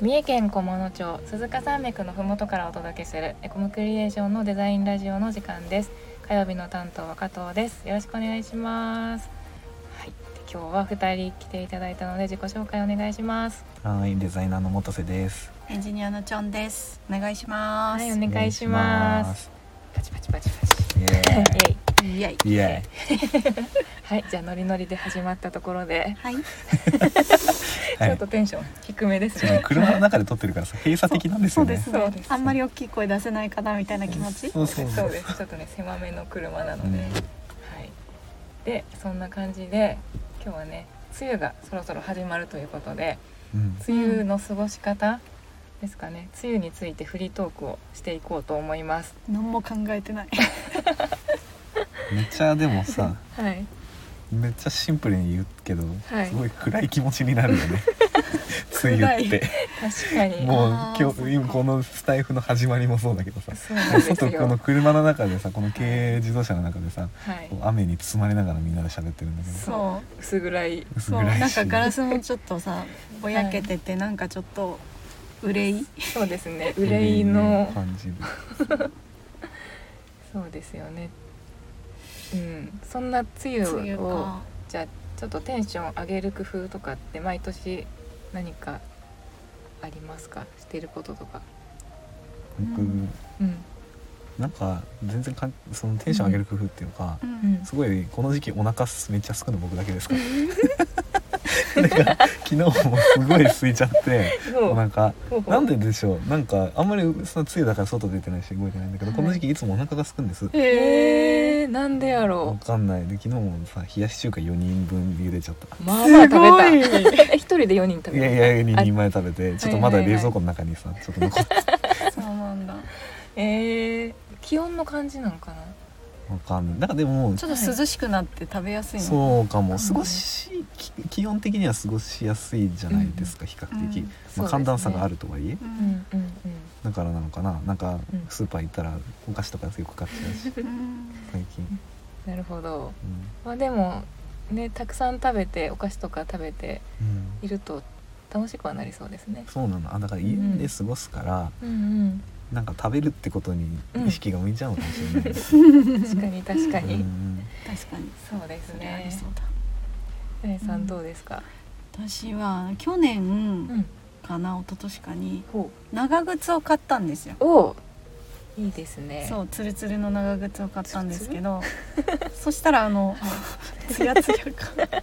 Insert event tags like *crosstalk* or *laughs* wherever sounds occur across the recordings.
三重県菰野町鈴鹿山脈のふもとからお届けするエコムクリエーションのデザインラジオの時間です。火曜日の担当は加藤です。よろしくお願いします。はい。で今日は二人来ていただいたので自己紹介お願いします。はい、デザイナーの元瀬です。エンジニアのチョンです。お願いします。はいお願いします。パチパチパチパチ。イエイエイ。イエイ。*laughs* はい。じゃあノリノリで始まったところで、はい。*laughs* ちょっとテンション低めですはいね車の中で撮ってるからさ、閉鎖的なんですよね。そうですねそうです。あんまり大きい声出せないかなみたいな気持ち？そうそうそうです。ちょっとね狭めの車なので、うん。はい。でそんな感じで今日はね梅雨がそろそろ始まるということでうん。梅雨の過ごし方ですかね。梅雨についてフリートークをしていこうと思います。何も考えてない。*laughs* めっちゃでもさ、*laughs* はいめっちゃシンプルに言うけど、はいすごい暗い気持ちになるよね。*laughs* 梅雨って。確かにもうあー今日今このスタイフの始まりもそうだけどさ。そうなんです外このよ車の中でさこの軽自動車の中でさはいこう雨に包まれながらみんなで喋ってるんだけどそ薄暗いそう。そう。薄暗いしなんかガラスもちょっとさ、*laughs* ぼやけてて、なんかちょっと。憂い。そうですね *laughs* 憂いの感じるそうですよねうん。そんな梅雨梅雨をか。じゃあちょっとテンション上げる工夫とかって毎年何かありますか？してることとか。僕、うん。うんなんか全然かんそのテンション上げる工夫っていうか、うん。うん。すごいこの時期お腹すめっちゃ空くの僕だけですか？*laughs* なんか昨日もすごい空いちゃってお腹。なんででしょう？なんかあんまりその梅雨だから外出てないし動いてないんだけど、はい。この時期いつもお腹が空くんです。えー、なんでやわろかんない。で昨日もさ冷やし中華4人分茹でちゃった。うまあまあ食べた。すごい。え一人で4人食べた。いやいや2人前食べてちょっとまだ冷蔵庫の中にさちょっと残って。そうなんだ。えー、気温の感じなのかな？わかんない。なんかでもちょっと涼しくなって食べやすいの？そうかも。うん。過ごしき気温的には過ごしやすいじゃないですか、比較的、うん。まあ、寒暖差があるとはいえ、ううんんうん。だからなのかな？なんかうん。スーパー行ったらお菓子とかよく買っちゃうし。うん。最近、うんなるほど。うまあでもねたくさん食べてお菓子とか食べてんうん、いると楽しくはなりそうですね。そうなの。あだから家で過ごすから、うんうんなんか食べるってことに意識が向いちゃうのかもしれない、確かに確かに、うん確かに。そうですね。そうだ。ね。さんどうですか？私は去年うんかな一昨年かにほ長靴を買ったんですよ。いいですね。そうツルツルの長靴を買ったんですけどそしたらあのツヤツヤか。*laughs*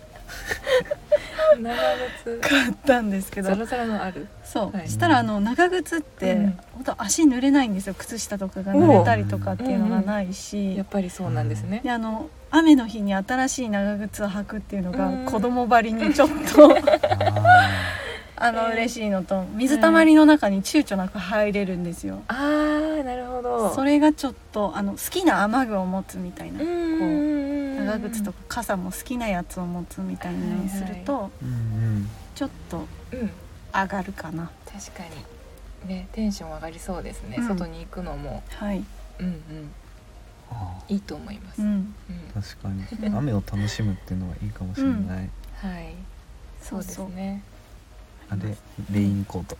長靴。買ったんですけど。ザラザラのある？そう、はい。したらあの長靴って、うん。本当足濡れないんですよ。靴下とかが濡れたりとかっていうのがないし、やっぱりそうなんですね。であの雨の日に新しい長靴を履くっていうのがうん。子供ばりにちょっとあ *laughs* あのえー。嬉しいのと水たまりの中に躊躇なく入れるんですよ。あーなるほど。それがちょっとあの好きな雨具を持つみたいな。うんうんうんうん。長靴とか傘も好きなやつを持つみたいにすると、ーうんちょっとうん上がるかな。確かに。ねテンション上がりそうですね、うん。外に行くのも。はい、うんうん。あいいと思います、うん。うん、ー確かに。*laughs* 雨を楽しむっていうのはいいかもしれない、はい。そうですね。あれレインコート。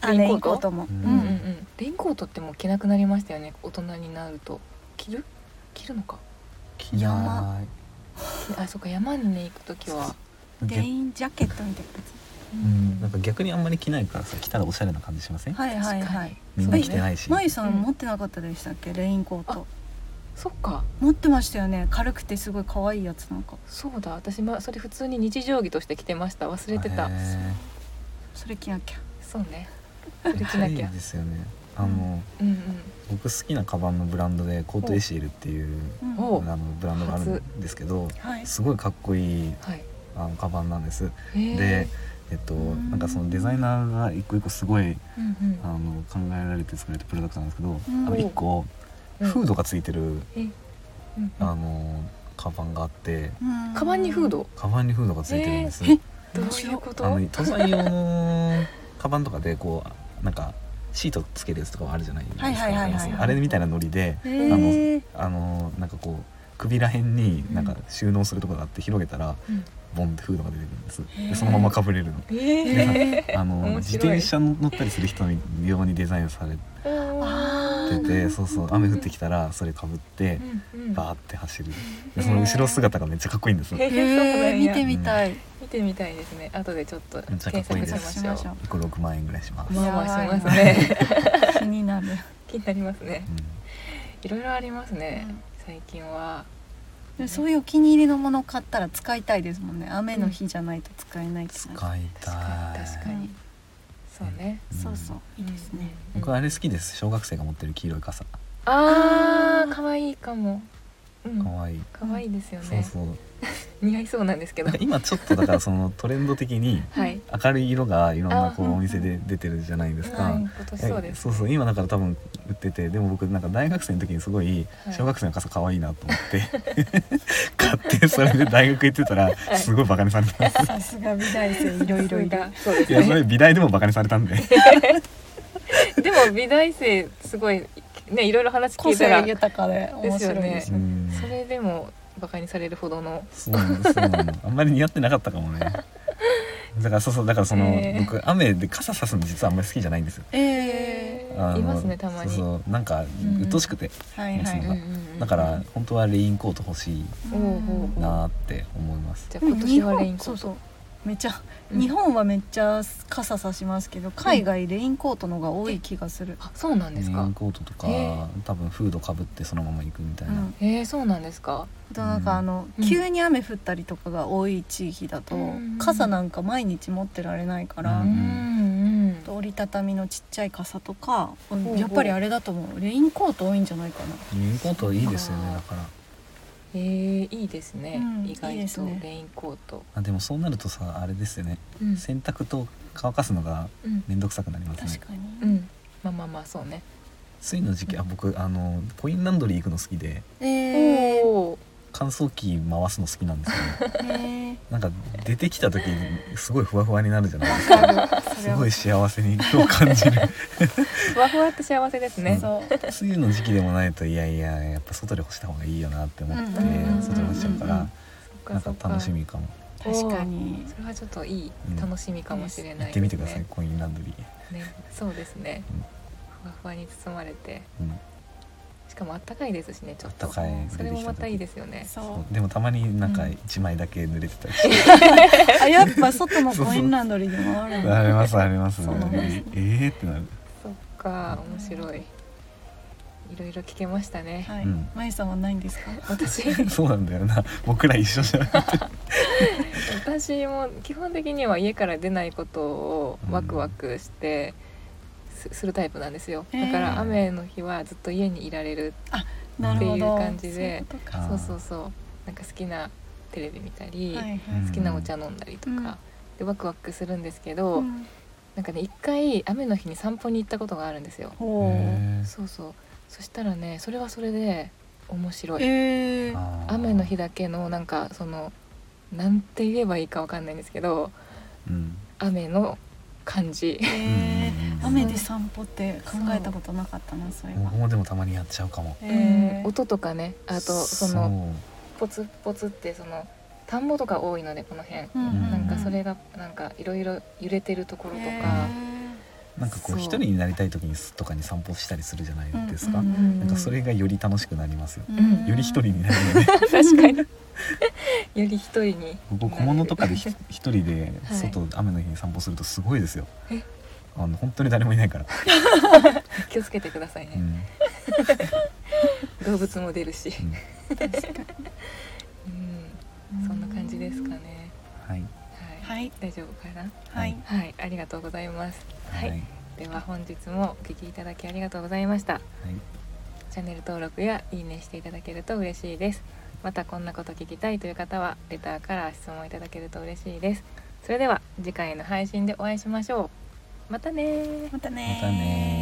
あレインコート？も、んんうん。うん。レインコートってもう着なくなりましたよね。大人になると。着る？着るのか？着なあそうか山にね行く時は、いレインジャケットみたいうん、なんか逆にあんまり着ないからさ着たらおしゃれな感じしません、なはいはい確かにはい。みんな着てないし、まゆさんうん持ってなかったでしたっけ？レインコート。そっか。持ってましたよね。軽くてすごい可愛いやつなんか。そうだ私まそれ普通に日常着として着てました。忘れてた。へそれ着なきゃ。そうね。それ着なきゃ。いいですよねあの、うんうん。僕好きなカバンのブランドでコートエシエルっていううんおあのブランドがあるんですけどはい。すごいかっこいいはい。あのカバンなんです。でえっとんなんかそのデザイナーが一個一個すごいうんうん。あの考えられて作られたプロダクトなんですけど、ん。あの一個うん。フードがついてる、えうんうん。あのカバンがあってうん。カバンにフード？カバンにフードがついてるんです、えーどういうこと？あの登山用のカバンとかでこうなんかシートつけるやつとかはあるじゃないですか、あれみたいなノリでへー。あのなんかこう首ら辺になんか収納するところがあって広げたら、うんボンってフードが出てくるんです。でそのままかぶれるの。えあの自転車乗ったりする人用にデザインされあててそうそう雨降ってきたらそれかぶってバーーって走る。でその後ろ姿がめっちゃかっこいいんですへー。そうなんやへー見てみたい、見てみたいですね。後でちょっとめっちゃかっこいい検です。索しましょう。しましょ1個6万円ぐらいします、まあまあしますね。*laughs* 気になる、気になりますね。うん。いろいろありますね。最近は。でそういうお気に入りのものを買ったら使いたいですもんね。雨の日じゃないと使えないって使いたい。確かに。そうね。うん。そうそう。いいですね、僕あれ好きです。小学生が持ってる黄色い傘。あー可愛いかもうん。かわい。い、可愛いですよね。そうそう。*laughs* 似合いそうなんですけど。今ちょっとだから *laughs* そのトレンド的にはい。明るい色がいろんなこあうお店で出てるじゃないですか、はい今年そうです。そうそう。今だから多分売っててでも僕なんか大学生の時にすごいはい。小学生の傘可愛いなと思って、*laughs* 買ってそれで大学行ってたらい。すごいバカにされてます、さすが美大生いろいろいるがそうですいやそねれ美大でもバカにされたんで。でも美大生すごいねいろいろ話聞個いたら性豊かで面白いですようんそれでもバカにされるほどの。そうそうなのあんまり似合ってなかったかもね。*laughs* だからそうそうだからその、えー僕雨で傘さすの実はあんまり好きじゃないんですよ。えあのいますねたまに。そうそうなんかん鬱陶しくて、ー、はいはい。うんはいだから本当はレインコート欲しいなーって思います。じゃあ今年はレインコート。そうそうめっちゃ、うん。日本はめっちゃ傘さしますけど海外レインコートのが多い気がする、あそうなんレイですか？ンコートとか、え。多分フードかぶってそのまま行くみたいな、うん。えー、そうなんですか？あとなんかあの、うん。急に雨降ったりとかが多い地域だと、うん。傘なんか毎日持ってられないから、うん。うんうんと折りたたみのちっちゃい傘とか、やっぱりあれだと思う。レインコート多いんじゃないかな。レインコートいいですよねだからえー、いいですね、うん意外とレインコート。あでもそうなるとさあれですよね。うん。洗濯と乾かすのがうん。面倒くさくなりますね。確かに、うん。まあまあまあそうね。ついの時期あ僕あのコインランドリー行くの好きで。えー。乾燥機回すの好きなんですよね。え *laughs* ーなんか出てきた時にすごいふわふわになるじゃないですか。*laughs* すごい幸せにを感じる。*laughs* ふわふわって幸せですね。そう。梅雨の時期でもないといやいややっぱ外で干した方がいいよなって思ってうんうんうん外で干しちゃうからなんか楽しみかも。確かに。それはちょっといいうん楽しみかもしれ行ないってみてくださいですねコインランドリー。ねそうですね。うん。ふわふわに包まれて。うん。しかもあったかいですしねちょっと。あったかいそれもまたいいですよね。そそう。でもたまになんかうん1枚だけ濡れてたり。して、う *laughs* あやっぱ外のコインランドリーでもあるありますあります。そうなんです。えーってなる。そっか面白い。いろいろ聞けましたね。はい、うん。まゆさんはないんですか？私。そうなんだよな。僕ら一緒じゃん *laughs* 私も基本的には家から出ないことをワクワクしてすするタイプなんですよ。だから雨の日はずっと家にいられるっていう感じで。そうそうそうそう。なんか好きなテレビ見たり、はいはい。好きなお茶飲んだりとか、うん。でワクワクするんですけど、うん。なんかね一回雨の日に散歩に行ったことがあるんですよ。そうそう。そしたらねそれはそれで面白い。雨の日だけのなんかそのなんて言えばいいかわかんないんですけどうん。雨の感じ。え雨で散歩って考えたことなかったなそういえば。僕もでもたまにやっちゃうかも。えー。音とかね。あとそのポツポツってその田んぼとか多いのでこの辺、うんうんうん。なんかそれがなんかいろいろ揺れてるところとか、うなんかこそう。う一人になりたい時にとかに散歩したりするじゃないですか、うんうんなんかそれがより楽しくなりますよ、うん。うんより一人になるよ。ね *laughs* 確かに。*laughs* より一人に。僕小物とかでひ一人ではい。外、雨の日に散歩するとすごいですよ。え？あの本当に誰もいないから、*laughs* 気をつけてくださいね、うん。動物も出るし、うん。確かに。うん、そんな感じですかね。はい。はい、はい。大丈夫かな？はい。はい。ありがとうございますはい、はい。では本日もお聞きいただきありがとうございました。はい。チャンネル登録やいいねしていただけると嬉しいです。またこんなこと聞きたいという方はレターから質問いただけると嬉しいです。それでは次回の配信でお会いしましょう。またねー。またねまたね